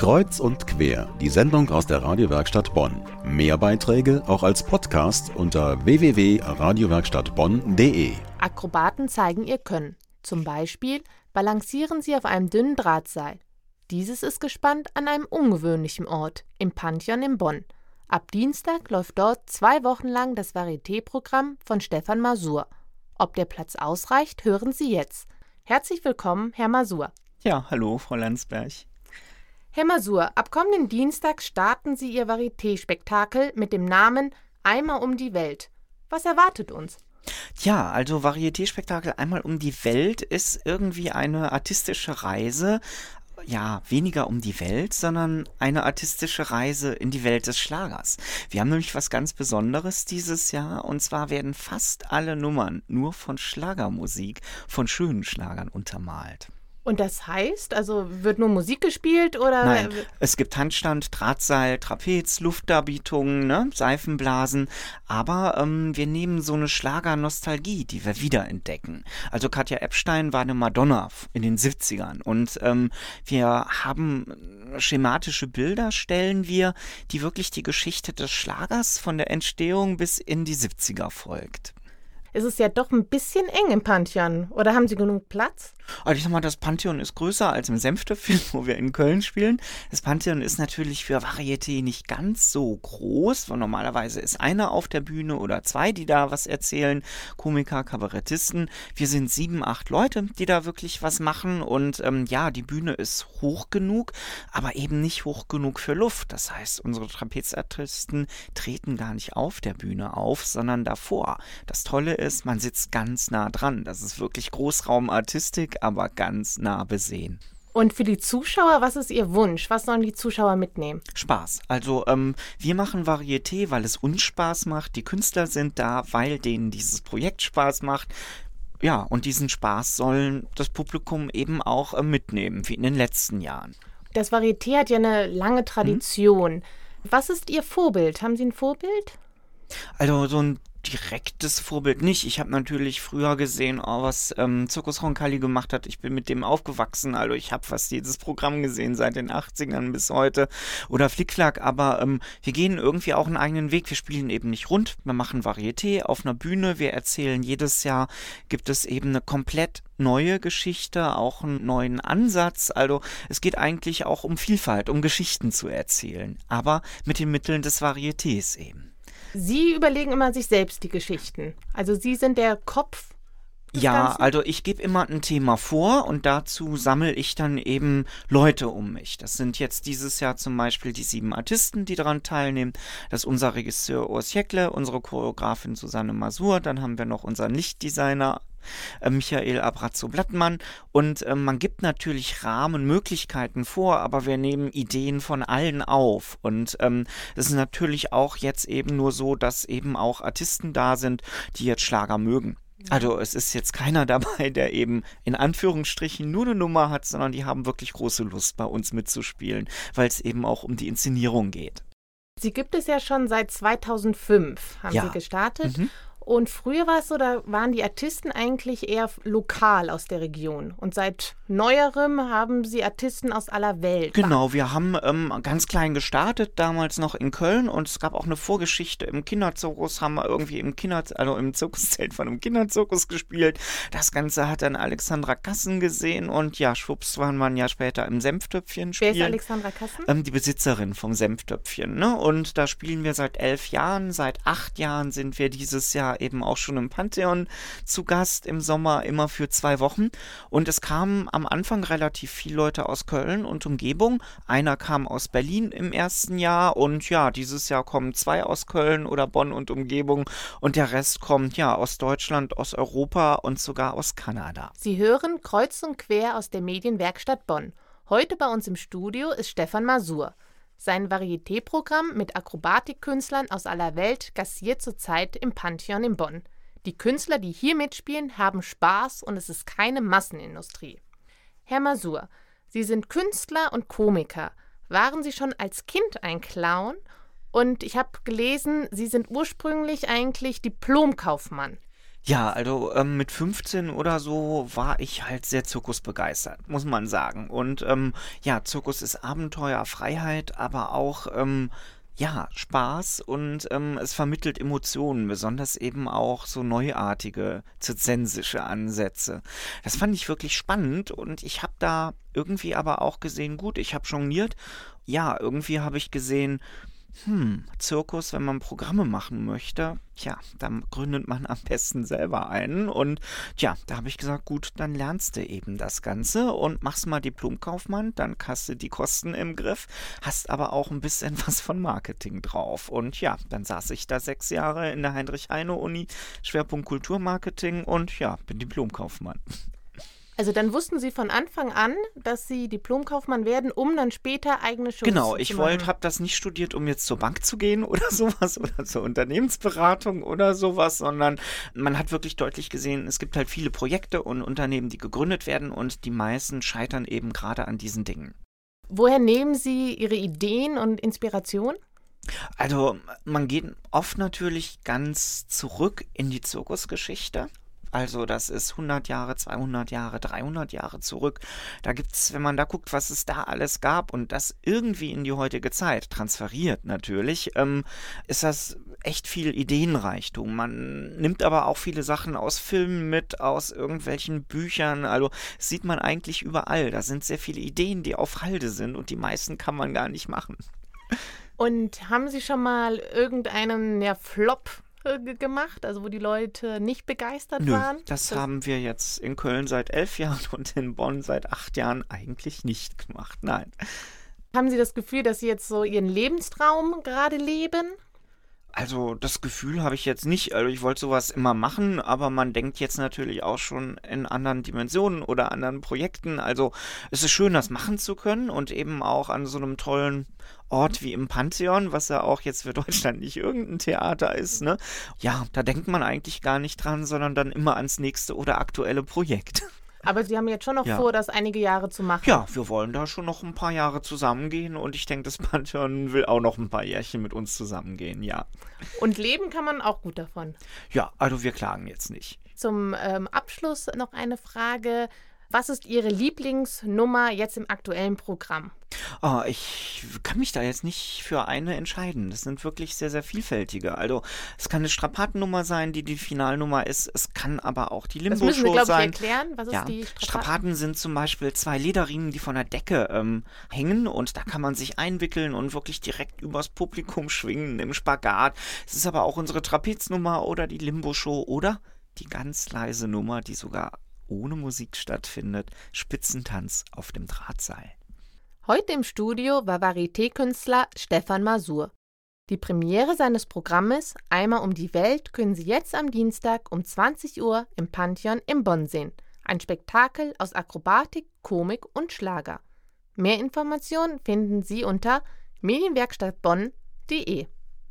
Kreuz und quer, die Sendung aus der Radiowerkstatt Bonn. Mehr Beiträge auch als Podcast unter www.radiowerkstattbonn.de. Akrobaten zeigen ihr Können. Zum Beispiel balancieren sie auf einem dünnen Drahtseil. Dieses ist gespannt an einem ungewöhnlichen Ort, im Pantheon in Bonn. Ab Dienstag läuft dort zwei Wochen lang das Varieté-Programm von Stefan Masur. Ob der Platz ausreicht, hören Sie jetzt. Herzlich willkommen, Herr Masur. Ja, hallo, Frau Landsberg. Herr Masur, ab kommenden Dienstag starten Sie Ihr Varieté-Spektakel mit dem Namen Einmal um die Welt. Was erwartet uns? Ja, also Varieté-Spektakel Einmal um die Welt ist irgendwie eine artistische Reise, ja, weniger um die Welt, sondern eine artistische Reise in die Welt des Schlagers. Wir haben nämlich was ganz Besonderes dieses Jahr und zwar werden fast alle Nummern nur von Schlagermusik, von schönen Schlagern untermalt. Und das heißt, also wird nur Musik gespielt oder? Nein, es gibt Handstand, Drahtseil, Trapez, Luftdarbietungen, ne? Seifenblasen. Aber ähm, wir nehmen so eine Schlager-Nostalgie, die wir wiederentdecken. Also Katja Epstein war eine Madonna in den 70ern. Und ähm, wir haben schematische Bilder, stellen wir, die wirklich die Geschichte des Schlagers von der Entstehung bis in die 70er folgt. Es ist ja doch ein bisschen eng im Pantheon. Oder haben Sie genug Platz? Also ich sag mal, das Pantheon ist größer als im Senftöpfchen, wo wir in Köln spielen. Das Pantheon ist natürlich für Varieté nicht ganz so groß, weil normalerweise ist einer auf der Bühne oder zwei, die da was erzählen. Komiker, Kabarettisten. Wir sind sieben, acht Leute, die da wirklich was machen. Und ähm, ja, die Bühne ist hoch genug, aber eben nicht hoch genug für Luft. Das heißt, unsere Trapezartisten treten gar nicht auf der Bühne auf, sondern davor. Das Tolle ist, man sitzt ganz nah dran. Das ist wirklich Großraumartistik aber ganz nah besehen. Und für die Zuschauer, was ist Ihr Wunsch? Was sollen die Zuschauer mitnehmen? Spaß. Also ähm, wir machen Varieté, weil es uns Spaß macht. Die Künstler sind da, weil denen dieses Projekt Spaß macht. Ja, und diesen Spaß sollen das Publikum eben auch äh, mitnehmen, wie in den letzten Jahren. Das Varieté hat ja eine lange Tradition. Hm? Was ist Ihr Vorbild? Haben Sie ein Vorbild? Also so ein direktes Vorbild nicht. Ich habe natürlich früher gesehen, oh, was ähm, Zirkus Roncalli gemacht hat. Ich bin mit dem aufgewachsen. Also ich habe fast jedes Programm gesehen, seit den 80ern bis heute. Oder Flickflack. Aber ähm, wir gehen irgendwie auch einen eigenen Weg. Wir spielen eben nicht rund. Wir machen Varieté auf einer Bühne. Wir erzählen jedes Jahr, gibt es eben eine komplett neue Geschichte, auch einen neuen Ansatz. Also es geht eigentlich auch um Vielfalt, um Geschichten zu erzählen. Aber mit den Mitteln des Varietés eben. Sie überlegen immer sich selbst die Geschichten. Also Sie sind der Kopf. Ja, Ganzen? also ich gebe immer ein Thema vor und dazu sammle ich dann eben Leute um mich. Das sind jetzt dieses Jahr zum Beispiel die sieben Artisten, die daran teilnehmen. Das ist unser Regisseur Urs Jäckle, unsere Choreografin Susanne Masur, dann haben wir noch unseren Lichtdesigner äh, Michael Abrazzo-Blattmann. Und äh, man gibt natürlich Rahmen, Möglichkeiten vor, aber wir nehmen Ideen von allen auf. Und ähm, es ist natürlich auch jetzt eben nur so, dass eben auch Artisten da sind, die jetzt Schlager mögen. Also es ist jetzt keiner dabei, der eben in Anführungsstrichen nur eine Nummer hat, sondern die haben wirklich große Lust bei uns mitzuspielen, weil es eben auch um die Inszenierung geht. Sie gibt es ja schon seit 2005, haben ja. Sie gestartet. Mhm. Und früher war es so, da waren die Artisten eigentlich eher lokal aus der Region. Und seit neuerem haben sie Artisten aus aller Welt. Genau, wir haben ähm, ganz klein gestartet, damals noch in Köln. Und es gab auch eine Vorgeschichte im Kinderzirkus, haben wir irgendwie im Kinder, also im Zirkuszelt von einem Kinderzirkus gespielt. Das Ganze hat dann Alexandra Kassen gesehen und ja, schwupps waren wir ein Jahr später im Senftöpfchen spielen. Wer ist Alexandra Kassen? Ähm, die Besitzerin vom Senftöpfchen. Ne? Und da spielen wir seit elf Jahren. Seit acht Jahren sind wir dieses Jahr eben auch schon im Pantheon zu Gast im Sommer, immer für zwei Wochen. Und es kamen am Anfang relativ viele Leute aus Köln und Umgebung. Einer kam aus Berlin im ersten Jahr und ja, dieses Jahr kommen zwei aus Köln oder Bonn und Umgebung und der Rest kommt ja aus Deutschland, aus Europa und sogar aus Kanada. Sie hören kreuz und quer aus der Medienwerkstatt Bonn. Heute bei uns im Studio ist Stefan Masur. Sein Varieté-Programm mit Akrobatikkünstlern aus aller Welt gassiert zurzeit im Pantheon in Bonn. Die Künstler, die hier mitspielen, haben Spaß und es ist keine Massenindustrie. Herr Masur, Sie sind Künstler und Komiker. Waren Sie schon als Kind ein Clown? Und ich habe gelesen, Sie sind ursprünglich eigentlich Diplomkaufmann. Ja, also ähm, mit 15 oder so war ich halt sehr zirkusbegeistert, muss man sagen. Und ähm, ja, Zirkus ist Abenteuer, Freiheit, aber auch ähm, ja, Spaß und ähm, es vermittelt Emotionen, besonders eben auch so neuartige zirzensische Ansätze. Das fand ich wirklich spannend und ich habe da irgendwie aber auch gesehen, gut, ich habe jongliert. Ja, irgendwie habe ich gesehen, hm, Zirkus, wenn man Programme machen möchte, tja, dann gründet man am besten selber einen. Und tja, da habe ich gesagt, gut, dann lernst du eben das Ganze und machst mal Diplomkaufmann, dann hast du die Kosten im Griff, hast aber auch ein bisschen was von Marketing drauf. Und ja, dann saß ich da sechs Jahre in der Heinrich-Heine-Uni, Schwerpunkt Kulturmarketing und ja, bin Diplomkaufmann. Also dann wussten Sie von Anfang an, dass Sie Diplomkaufmann werden, um dann später eigene Shows genau, zu ich machen. wollte, habe das nicht studiert, um jetzt zur Bank zu gehen oder sowas oder zur Unternehmensberatung oder sowas, sondern man hat wirklich deutlich gesehen, es gibt halt viele Projekte und Unternehmen, die gegründet werden und die meisten scheitern eben gerade an diesen Dingen. Woher nehmen Sie Ihre Ideen und Inspiration? Also man geht oft natürlich ganz zurück in die Zirkusgeschichte. Also das ist 100 Jahre, 200 Jahre, 300 Jahre zurück. Da gibt's, wenn man da guckt, was es da alles gab und das irgendwie in die heutige Zeit transferiert natürlich, ähm, ist das echt viel Ideenreichtum. Man nimmt aber auch viele Sachen aus Filmen mit, aus irgendwelchen Büchern. Also sieht man eigentlich überall. Da sind sehr viele Ideen, die auf Halde sind und die meisten kann man gar nicht machen. Und haben Sie schon mal irgendeinen ja, Flop gemacht, also wo die Leute nicht begeistert Nö, waren? das, das haben wir jetzt in Köln seit elf Jahren und in Bonn seit acht Jahren eigentlich nicht gemacht. Nein. Haben Sie das Gefühl, dass Sie jetzt so Ihren Lebenstraum gerade leben? Also das Gefühl habe ich jetzt nicht. Also ich wollte sowas immer machen, aber man denkt jetzt natürlich auch schon in anderen Dimensionen oder anderen Projekten. Also es ist schön, das machen zu können und eben auch an so einem tollen Ort wie im Pantheon, was ja auch jetzt für Deutschland nicht irgendein Theater ist, ne? Ja, da denkt man eigentlich gar nicht dran, sondern dann immer ans nächste oder aktuelle Projekt. Aber Sie haben jetzt schon noch Ja. vor, das einige Jahre zu machen. Ja, wir wollen da schon noch ein paar Jahre zusammengehen und ich denke, das Pantheon will auch noch ein paar Jährchen mit uns zusammengehen, ja. Und leben kann man auch gut davon. Ja, also wir klagen jetzt nicht. Zum ähm, Abschluss noch eine Frage. Was ist Ihre Lieblingsnummer jetzt im aktuellen Programm? Ah, ich kann mich da jetzt nicht für eine entscheiden. Das sind wirklich sehr, sehr vielfältige. Also es kann eine Strapatennummer sein, die die Finalnummer ist. Es kann aber auch die Das müssen wir, Limbo-Show glaube ich, sein. erklären. Was ist Ja, die Strapazen? Strapaten sind zum Beispiel zwei Lederriemen, die von der Decke ähm, hängen und da kann man sich einwickeln und wirklich direkt übers Publikum schwingen im Spagat. Es ist aber auch unsere Trapeznummer oder die Limbo-Show oder die ganz leise Nummer, die sogar ohne Musik stattfindet. Spitzentanz auf dem Drahtseil. Heute im Studio war Varieté-Künstler Stefan Masur. Die Premiere seines Programmes Einmal um die Welt können Sie jetzt am Dienstag um 20 Uhr im Pantheon in Bonn sehen. Ein Spektakel aus Akrobatik, Komik und Schlager. Mehr Informationen finden Sie unter medienwerkstattbonn.de.